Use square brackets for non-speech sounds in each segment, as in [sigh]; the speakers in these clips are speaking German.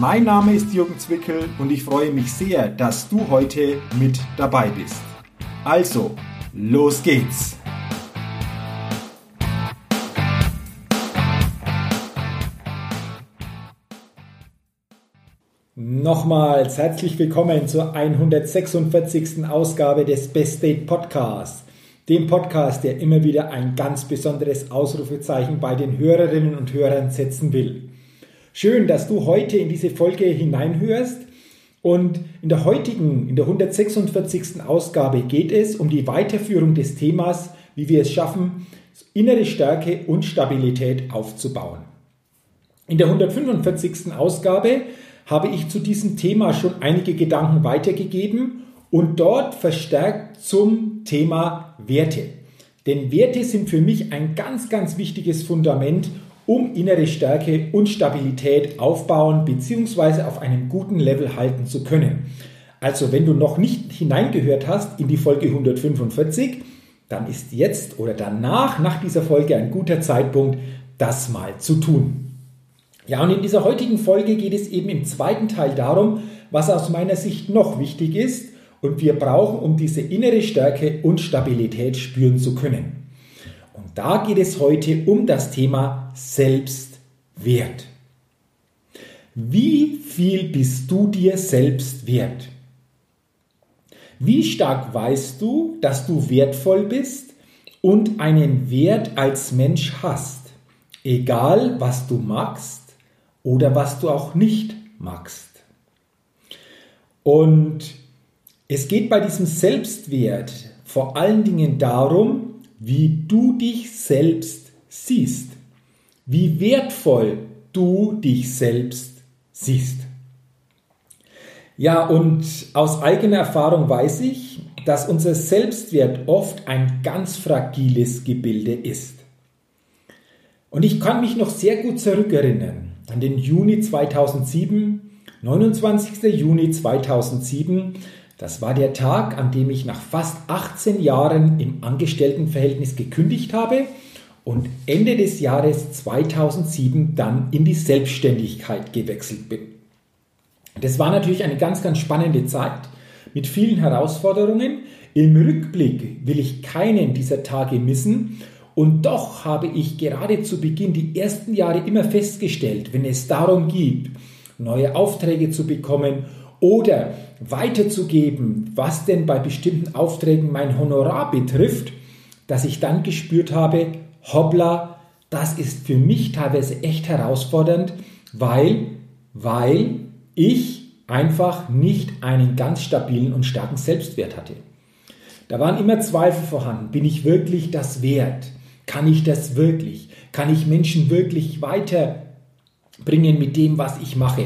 Mein Name ist Jürgen Zwickel und ich freue mich sehr, dass du heute mit dabei bist. Also, los geht's! Nochmals herzlich willkommen zur 146. Ausgabe des Best Date Podcasts, dem Podcast, der immer wieder ein ganz besonderes Ausrufezeichen bei den Hörerinnen und Hörern setzen will. Schön, dass du heute in diese Folge hineinhörst. Und in der heutigen, in der 146. Ausgabe geht es um die Weiterführung des Themas, wie wir es schaffen, innere Stärke und Stabilität aufzubauen. In der 145. Ausgabe habe ich zu diesem Thema schon einige Gedanken weitergegeben und dort verstärkt zum Thema Werte. Denn Werte sind für mich ein ganz, ganz wichtiges Fundament, um innere Stärke und Stabilität aufbauen bzw. auf einem guten Level halten zu können. Also wenn du noch nicht hineingehört hast in die Folge 145, dann ist jetzt oder danach, nach dieser Folge, ein guter Zeitpunkt, das mal zu tun. Ja, und in dieser heutigen Folge geht es eben im zweiten Teil darum, was aus meiner Sicht noch wichtig ist und wir brauchen, um diese innere Stärke und Stabilität spüren zu können. Da geht es heute um das Thema Selbstwert. Wie viel bist du dir selbst wert? Wie stark weißt du, dass du wertvoll bist und einen Wert als Mensch hast, egal was du magst oder was du auch nicht magst? Und es geht bei diesem Selbstwert vor allen Dingen darum, wie du dich selbst siehst, wie wertvoll du dich selbst siehst. Ja, und aus eigener Erfahrung weiß ich, dass unser Selbstwert oft ein ganz fragiles Gebilde ist. Und ich kann mich noch sehr gut zurückerinnern an den Juni 2007, 29. Juni 2007, das war der Tag, an dem ich nach fast 18 Jahren im Angestelltenverhältnis gekündigt habe und Ende des Jahres 2007 dann in die Selbstständigkeit gewechselt bin. Das war natürlich eine ganz, ganz spannende Zeit mit vielen Herausforderungen. Im Rückblick will ich keinen dieser Tage missen und doch habe ich gerade zu Beginn die ersten Jahre immer festgestellt, wenn es darum geht, neue Aufträge zu bekommen oder weiterzugeben, was denn bei bestimmten Aufträgen mein Honorar betrifft, dass ich dann gespürt habe, hoppla, das ist für mich teilweise echt herausfordernd, weil, weil ich einfach nicht einen ganz stabilen und starken Selbstwert hatte. Da waren immer Zweifel vorhanden. Bin ich wirklich das wert? Kann ich das wirklich? Kann ich Menschen wirklich weiterbringen mit dem, was ich mache?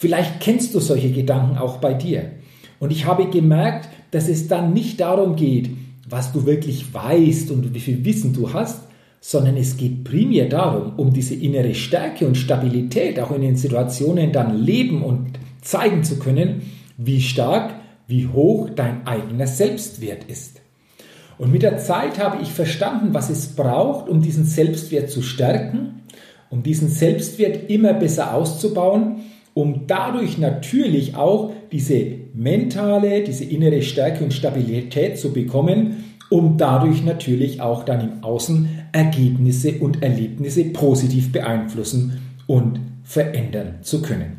Vielleicht kennst du solche Gedanken auch bei dir. Und ich habe gemerkt, dass es dann nicht darum geht, was du wirklich weißt und wie viel Wissen du hast, sondern es geht primär darum, um diese innere Stärke und Stabilität auch in den Situationen dann leben und zeigen zu können, wie stark, wie hoch dein eigener Selbstwert ist. Und mit der Zeit habe ich verstanden, was es braucht, um diesen Selbstwert zu stärken, um diesen Selbstwert immer besser auszubauen um dadurch natürlich auch diese mentale, diese innere Stärke und Stabilität zu bekommen, um dadurch natürlich auch dann im Außen Ergebnisse und Erlebnisse positiv beeinflussen und verändern zu können.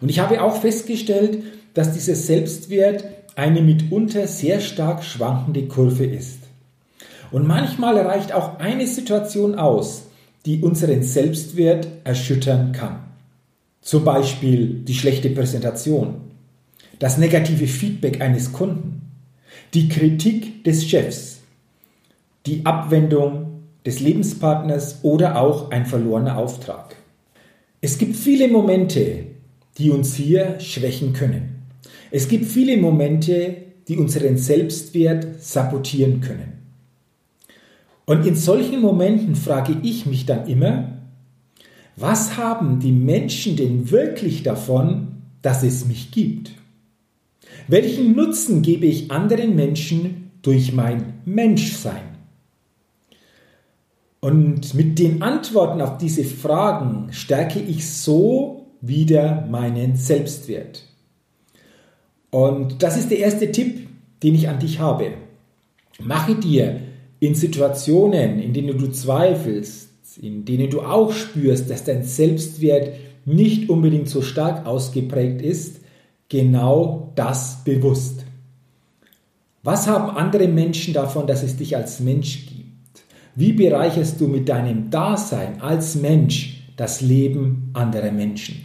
Und ich habe auch festgestellt, dass dieser Selbstwert eine mitunter sehr stark schwankende Kurve ist. Und manchmal reicht auch eine Situation aus, die unseren Selbstwert erschüttern kann. Zum Beispiel die schlechte Präsentation, das negative Feedback eines Kunden, die Kritik des Chefs, die Abwendung des Lebenspartners oder auch ein verlorener Auftrag. Es gibt viele Momente, die uns hier schwächen können. Es gibt viele Momente, die unseren Selbstwert sabotieren können. Und in solchen Momenten frage ich mich dann immer, was haben die Menschen denn wirklich davon, dass es mich gibt? Welchen Nutzen gebe ich anderen Menschen durch mein Menschsein? Und mit den Antworten auf diese Fragen stärke ich so wieder meinen Selbstwert. Und das ist der erste Tipp, den ich an dich habe. Mache dir in Situationen, in denen du zweifelst, in denen du auch spürst, dass dein Selbstwert nicht unbedingt so stark ausgeprägt ist, genau das bewusst. Was haben andere Menschen davon, dass es dich als Mensch gibt? Wie bereicherst du mit deinem Dasein als Mensch das Leben anderer Menschen?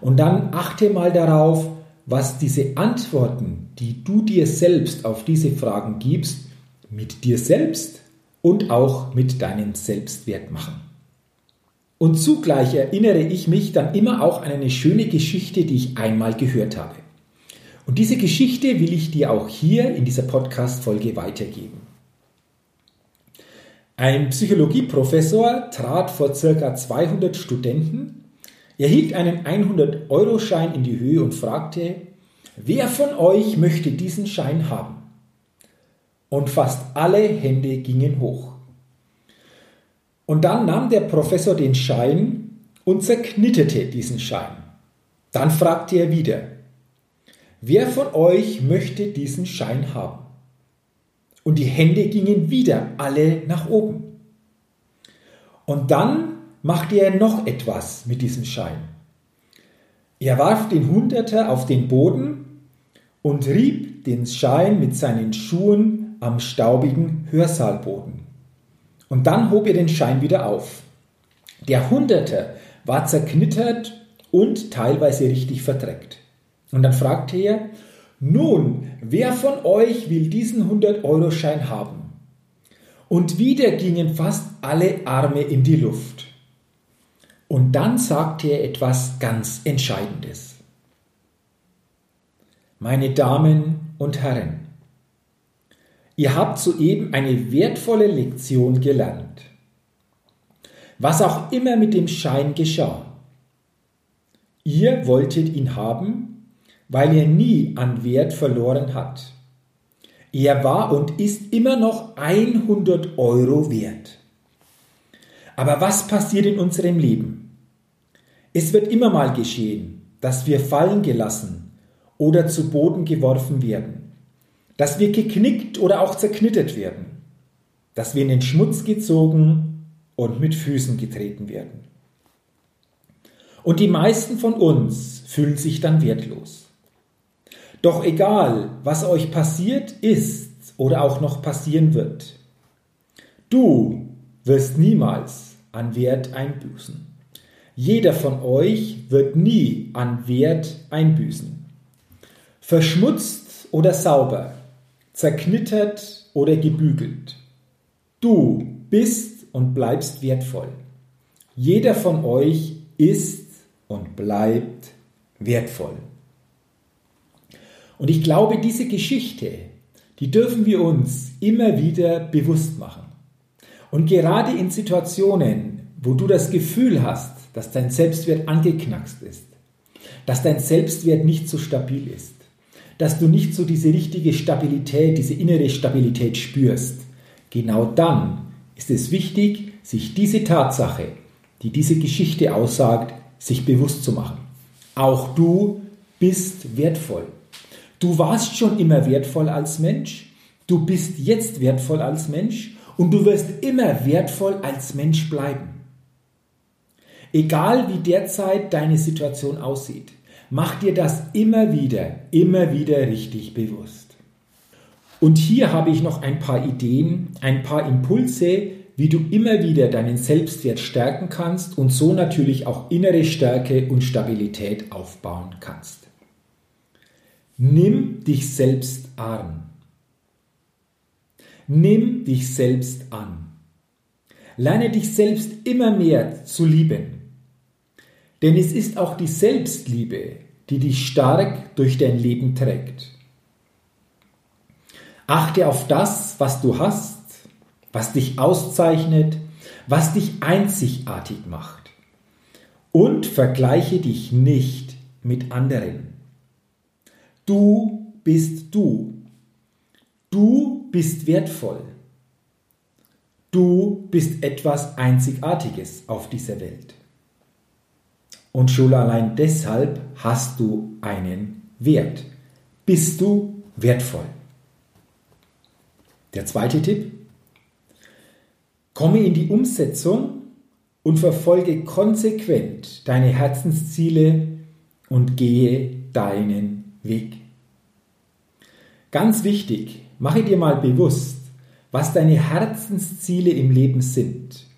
Und dann achte mal darauf, was diese Antworten, die du dir selbst auf diese Fragen gibst, mit dir selbst und auch mit deinem Selbstwert machen. Und zugleich erinnere ich mich dann immer auch an eine schöne Geschichte, die ich einmal gehört habe. Und diese Geschichte will ich dir auch hier in dieser Podcast-Folge weitergeben. Ein Psychologieprofessor trat vor ca. 200 Studenten, erhielt einen 100-Euro-Schein in die Höhe und fragte, wer von euch möchte diesen Schein haben? Und fast alle Hände gingen hoch. Und dann nahm der Professor den Schein und zerknitterte diesen Schein. Dann fragte er wieder, wer von euch möchte diesen Schein haben? Und die Hände gingen wieder alle nach oben. Und dann machte er noch etwas mit diesem Schein. Er warf den Hunderter auf den Boden und rieb den Schein mit seinen Schuhen am staubigen Hörsaalboden. Und dann hob er den Schein wieder auf. Der Hunderter war zerknittert und teilweise richtig verdreckt. Und dann fragte er, nun, wer von euch will diesen 100-Euro-Schein haben? Und wieder gingen fast alle Arme in die Luft. Und dann sagte er etwas ganz Entscheidendes. Meine Damen und Herren, ihr habt soeben eine wertvolle Lektion gelernt. Was auch immer mit dem Schein geschah, ihr wolltet ihn haben weil er nie an Wert verloren hat. Er war und ist immer noch 100 Euro wert. Aber was passiert in unserem Leben? Es wird immer mal geschehen, dass wir fallen gelassen oder zu Boden geworfen werden, dass wir geknickt oder auch zerknittert werden, dass wir in den Schmutz gezogen und mit Füßen getreten werden. Und die meisten von uns fühlen sich dann wertlos. Doch egal, was euch passiert ist oder auch noch passieren wird, du wirst niemals an Wert einbüßen. Jeder von euch wird nie an Wert einbüßen. Verschmutzt oder sauber, zerknittert oder gebügelt. Du bist und bleibst wertvoll. Jeder von euch ist und bleibt wertvoll. Und ich glaube, diese Geschichte, die dürfen wir uns immer wieder bewusst machen. Und gerade in Situationen, wo du das Gefühl hast, dass dein Selbstwert angeknackst ist, dass dein Selbstwert nicht so stabil ist, dass du nicht so diese richtige Stabilität, diese innere Stabilität spürst, genau dann ist es wichtig, sich diese Tatsache, die diese Geschichte aussagt, sich bewusst zu machen. Auch du bist wertvoll. Du warst schon immer wertvoll als Mensch, du bist jetzt wertvoll als Mensch und du wirst immer wertvoll als Mensch bleiben. Egal wie derzeit deine Situation aussieht, mach dir das immer wieder, immer wieder richtig bewusst. Und hier habe ich noch ein paar Ideen, ein paar Impulse, wie du immer wieder deinen Selbstwert stärken kannst und so natürlich auch innere Stärke und Stabilität aufbauen kannst. Nimm dich selbst an. Nimm dich selbst an. Lerne dich selbst immer mehr zu lieben. Denn es ist auch die Selbstliebe, die dich stark durch dein Leben trägt. Achte auf das, was du hast, was dich auszeichnet, was dich einzigartig macht. Und vergleiche dich nicht mit anderen. Du bist du. Du bist wertvoll. Du bist etwas Einzigartiges auf dieser Welt. Und schon allein deshalb hast du einen Wert. Bist du wertvoll. Der zweite Tipp. Komme in die Umsetzung und verfolge konsequent deine Herzensziele und gehe deinen Weg. Ganz wichtig, mache dir mal bewusst, was deine Herzensziele im Leben sind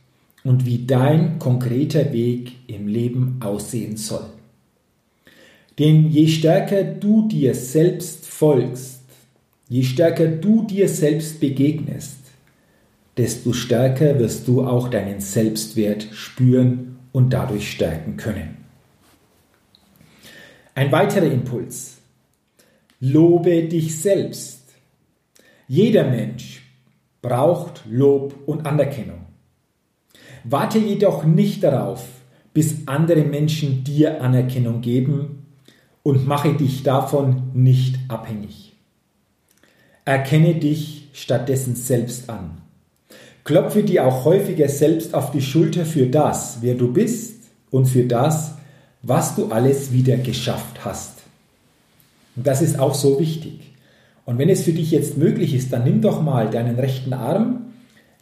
und wie dein konkreter Weg im Leben aussehen soll. Denn je stärker du dir selbst folgst, je stärker du dir selbst begegnest, desto stärker wirst du auch deinen Selbstwert spüren und dadurch stärken können. Ein weiterer Impuls. Lobe dich selbst. Jeder Mensch braucht Lob und Anerkennung. Warte jedoch nicht darauf, bis andere Menschen dir Anerkennung geben und mache dich davon nicht abhängig. Erkenne dich stattdessen selbst an. Klopfe dir auch häufiger selbst auf die Schulter für das, wer du bist und für das, was du alles wieder geschafft hast. Und das ist auch so wichtig. Und wenn es für dich jetzt möglich ist, dann nimm doch mal deinen rechten Arm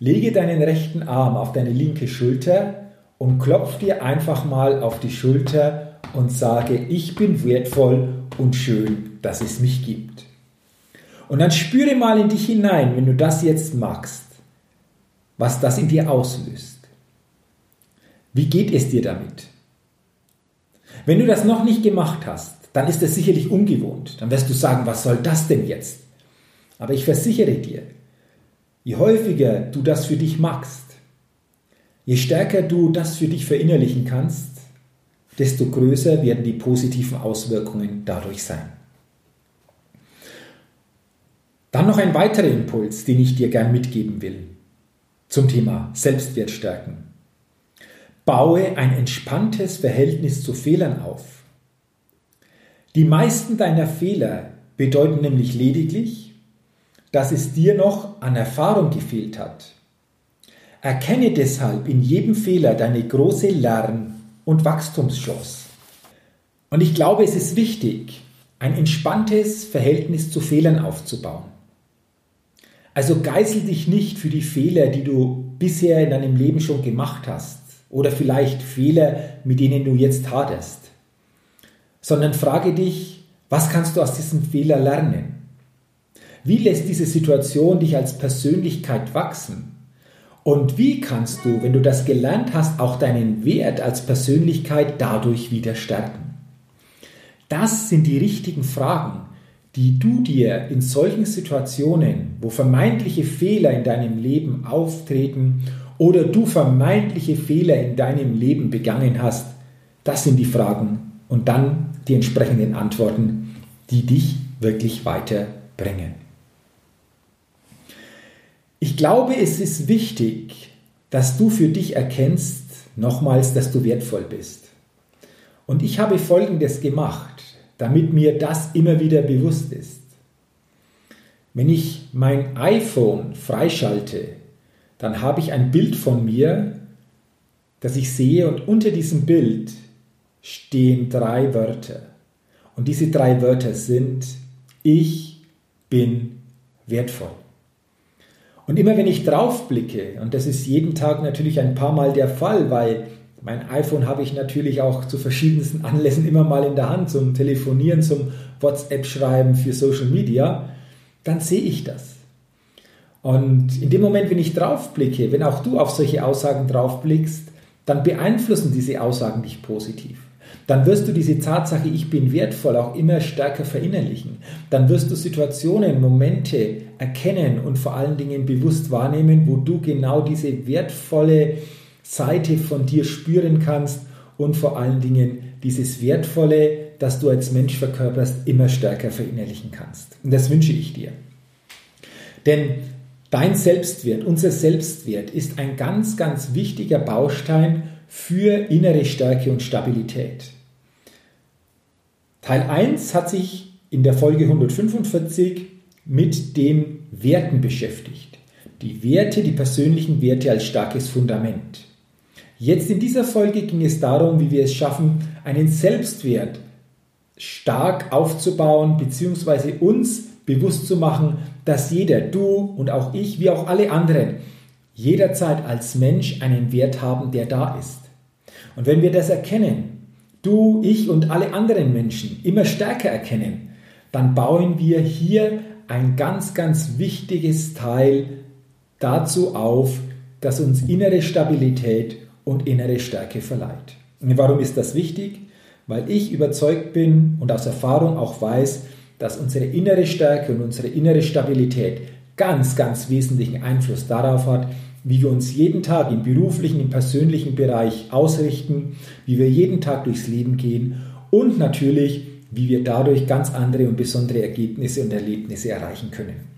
Lege deinen rechten Arm auf deine linke Schulter und klopf dir einfach mal auf die Schulter und sage, ich bin wertvoll und schön, dass es mich gibt. Und dann spüre mal in dich hinein, wenn du das jetzt magst, was das in dir auslöst. Wie geht es dir damit? Wenn du das noch nicht gemacht hast, dann ist das sicherlich ungewohnt. Dann wirst du sagen, was soll das denn jetzt? Aber ich versichere dir, Je häufiger du das für dich machst, je stärker du das für dich verinnerlichen kannst, desto größer werden die positiven Auswirkungen dadurch sein. Dann noch ein weiterer Impuls, den ich dir gern mitgeben will zum Thema Selbstwert stärken. Baue ein entspanntes Verhältnis zu Fehlern auf. Die meisten deiner Fehler bedeuten nämlich lediglich, dass es dir noch an Erfahrung gefehlt hat. Erkenne deshalb in jedem Fehler deine große Lern- und Wachstumschance. Und ich glaube, es ist wichtig, ein entspanntes Verhältnis zu Fehlern aufzubauen. Also geißel dich nicht für die Fehler, die du bisher in deinem Leben schon gemacht hast oder vielleicht Fehler, mit denen du jetzt haderst, sondern frage dich, was kannst du aus diesem Fehler lernen? Wie lässt diese Situation dich als Persönlichkeit wachsen? Und wie kannst du, wenn du das gelernt hast, auch deinen Wert als Persönlichkeit dadurch wieder stärken? Das sind die richtigen Fragen, die du dir in solchen Situationen, wo vermeintliche Fehler in deinem Leben auftreten oder du vermeintliche Fehler in deinem Leben begangen hast, das sind die Fragen und dann die entsprechenden Antworten, die dich wirklich weiterbringen. Ich glaube, es ist wichtig, dass du für dich erkennst, nochmals, dass du wertvoll bist. Und ich habe Folgendes gemacht, damit mir das immer wieder bewusst ist. Wenn ich mein iPhone freischalte, dann habe ich ein Bild von mir, das ich sehe und unter diesem Bild stehen drei Wörter. Und diese drei Wörter sind, ich bin wertvoll. Und immer wenn ich drauf blicke, und das ist jeden Tag natürlich ein paar Mal der Fall, weil mein iPhone habe ich natürlich auch zu verschiedensten [laughs] Anlässen immer mal in der Hand, zum Telefonieren, zum WhatsApp-Schreiben für Social Media, dann sehe ich das. Und in dem Moment, wenn ich drauf blicke, wenn auch du auf solche Aussagen drauf blickst, dann beeinflussen diese Aussagen dich positiv dann wirst du diese Tatsache, ich bin wertvoll, auch immer stärker verinnerlichen. Dann wirst du Situationen, Momente erkennen und vor allen Dingen bewusst wahrnehmen, wo du genau diese wertvolle Seite von dir spüren kannst und vor allen Dingen dieses Wertvolle, das du als Mensch verkörperst, immer stärker verinnerlichen kannst. Und das wünsche ich dir. Denn dein Selbstwert, unser Selbstwert ist ein ganz, ganz wichtiger Baustein für innere Stärke und Stabilität. Teil 1 hat sich in der Folge 145 mit den Werten beschäftigt. Die Werte, die persönlichen Werte als starkes Fundament. Jetzt in dieser Folge ging es darum, wie wir es schaffen, einen Selbstwert stark aufzubauen, beziehungsweise uns bewusst zu machen, dass jeder, du und auch ich, wie auch alle anderen, jederzeit als Mensch einen Wert haben, der da ist. Und wenn wir das erkennen, du, ich und alle anderen Menschen immer stärker erkennen, dann bauen wir hier ein ganz, ganz wichtiges Teil dazu auf, das uns innere Stabilität und innere Stärke verleiht. Und warum ist das wichtig? Weil ich überzeugt bin und aus Erfahrung auch weiß, dass unsere innere Stärke und unsere innere Stabilität ganz, ganz wesentlichen Einfluss darauf hat, wie wir uns jeden Tag im beruflichen, im persönlichen Bereich ausrichten, wie wir jeden Tag durchs Leben gehen und natürlich, wie wir dadurch ganz andere und besondere Ergebnisse und Erlebnisse erreichen können.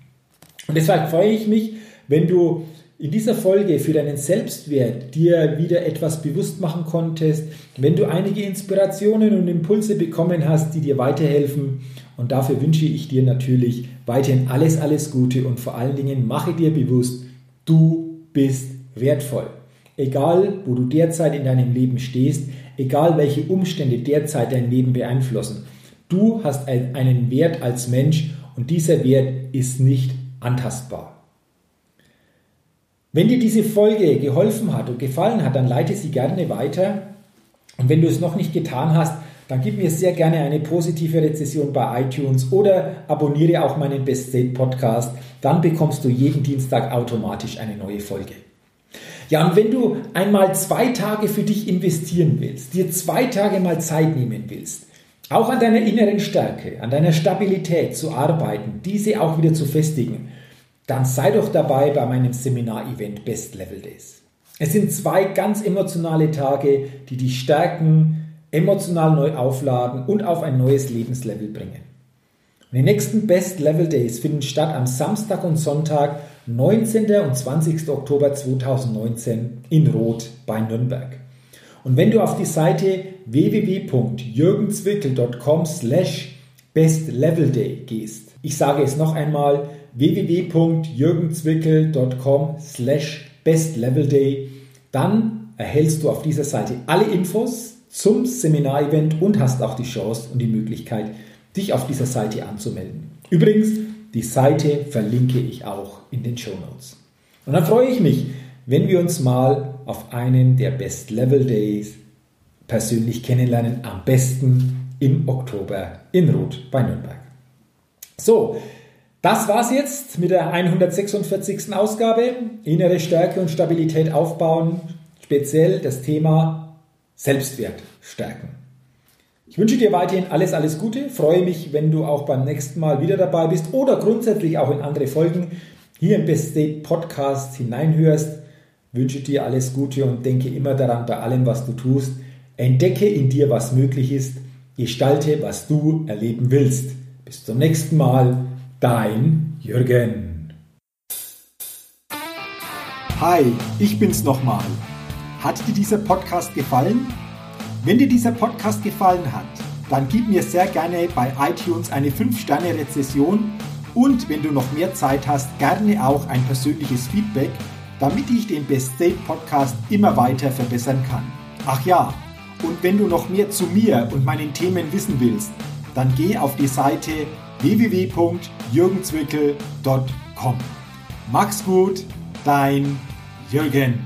Und deshalb freue ich mich, wenn du in dieser Folge für deinen Selbstwert dir wieder etwas bewusst machen konntest, wenn du einige Inspirationen und Impulse bekommen hast, die dir weiterhelfen. Und dafür wünsche ich dir natürlich weiterhin alles, alles Gute und vor allen Dingen mache dir bewusst, du bist wertvoll. Egal, wo du derzeit in deinem Leben stehst, egal welche Umstände derzeit dein Leben beeinflussen, du hast einen Wert als Mensch und dieser Wert ist nicht antastbar. Wenn dir diese Folge geholfen hat und gefallen hat, dann leite sie gerne weiter. Und wenn du es noch nicht getan hast, dann gib mir sehr gerne eine positive Rezession bei iTunes oder abonniere auch meinen Best State Podcast. Dann bekommst du jeden Dienstag automatisch eine neue Folge. Ja, und wenn du einmal zwei Tage für dich investieren willst, dir zwei Tage mal Zeit nehmen willst, auch an deiner inneren Stärke, an deiner Stabilität zu arbeiten, diese auch wieder zu festigen, dann sei doch dabei bei meinem Seminar-Event Best Level Days. Es sind zwei ganz emotionale Tage, die dich stärken, emotional neu aufladen und auf ein neues Lebenslevel bringen. Und die nächsten Best Level Days finden statt am Samstag und Sonntag, 19. und 20. Oktober 2019 in Roth bei Nürnberg. Und wenn du auf die Seite www.jürgenzwickel.com slash bestlevelday gehst, ich sage es noch einmal, www.jürgenzwickel.com slash bestlevelday. Dann erhältst du auf dieser Seite alle Infos zum Seminarevent und hast auch die Chance und die Möglichkeit, dich auf dieser Seite anzumelden. Übrigens, die Seite verlinke ich auch in den Show Notes. Und dann freue ich mich, wenn wir uns mal auf einem der Best Level Days persönlich kennenlernen, am besten im Oktober in Roth bei Nürnberg. So, das war's jetzt mit der 146. Ausgabe. Innere Stärke und Stabilität aufbauen. Speziell das Thema Selbstwert stärken. Ich wünsche dir weiterhin alles, alles Gute. Freue mich, wenn du auch beim nächsten Mal wieder dabei bist oder grundsätzlich auch in andere Folgen hier im Best State Podcast hineinhörst. Wünsche dir alles Gute und denke immer daran bei allem, was du tust. Entdecke in dir, was möglich ist. Gestalte, was du erleben willst. Bis zum nächsten Mal. Dein Jürgen. Hi, ich bin's nochmal. Hat dir dieser Podcast gefallen? Wenn dir dieser Podcast gefallen hat, dann gib mir sehr gerne bei iTunes eine 5-Sterne-Rezession und wenn du noch mehr Zeit hast, gerne auch ein persönliches Feedback, damit ich den Best State Podcast immer weiter verbessern kann. Ach ja, und wenn du noch mehr zu mir und meinen Themen wissen willst, dann geh auf die Seite www.jürgenzwickel.com. Mach's gut, dein Jürgen.